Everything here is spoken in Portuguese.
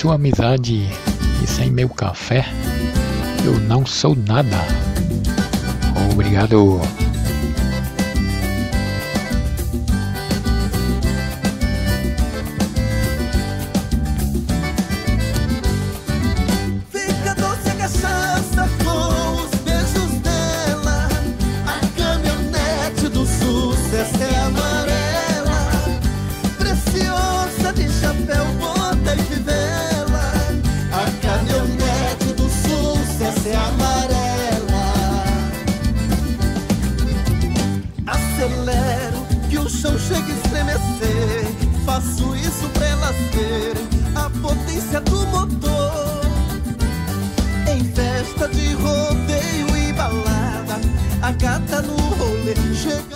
sua amizade e sem meu café eu não sou nada. Obrigado. acelero, que o chão chegue a estremecer. Faço isso pra nascer a potência do motor. Em festa de rodeio e balada, a gata no rolê chega.